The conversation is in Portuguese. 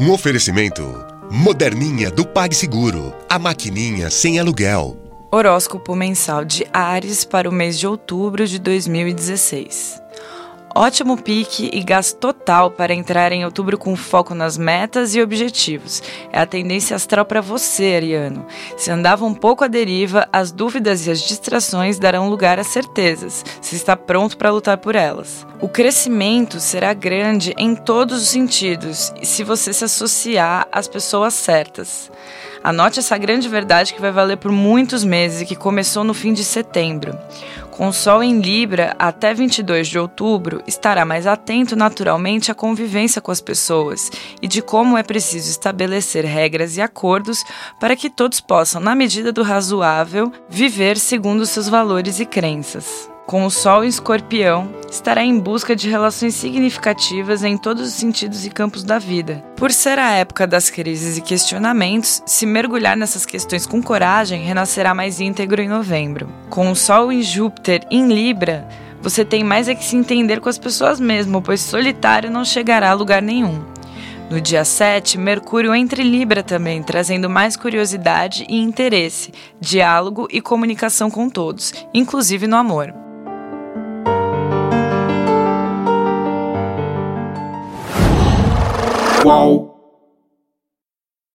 Um oferecimento moderninha do PagSeguro, a maquininha sem aluguel. Horóscopo mensal de Ares para o mês de outubro de 2016. Ótimo pique e gás total para entrar em outubro com foco nas metas e objetivos. É a tendência astral para você, Ariano. Se andava um pouco à deriva, as dúvidas e as distrações darão lugar às certezas, se está pronto para lutar por elas. O crescimento será grande em todos os sentidos se você se associar às pessoas certas. Anote essa grande verdade que vai valer por muitos meses e que começou no fim de setembro. Com o Sol em Libra, até 22 de outubro, estará mais atento naturalmente à convivência com as pessoas e de como é preciso estabelecer regras e acordos para que todos possam, na medida do razoável, viver segundo seus valores e crenças. Com o Sol em Escorpião, estará em busca de relações significativas em todos os sentidos e campos da vida. Por ser a época das crises e questionamentos, se mergulhar nessas questões com coragem, renascerá mais íntegro em novembro. Com o Sol em Júpiter em Libra, você tem mais é que se entender com as pessoas mesmo, pois solitário não chegará a lugar nenhum. No dia 7, Mercúrio entra em Libra também, trazendo mais curiosidade e interesse, diálogo e comunicação com todos, inclusive no amor. Whoa.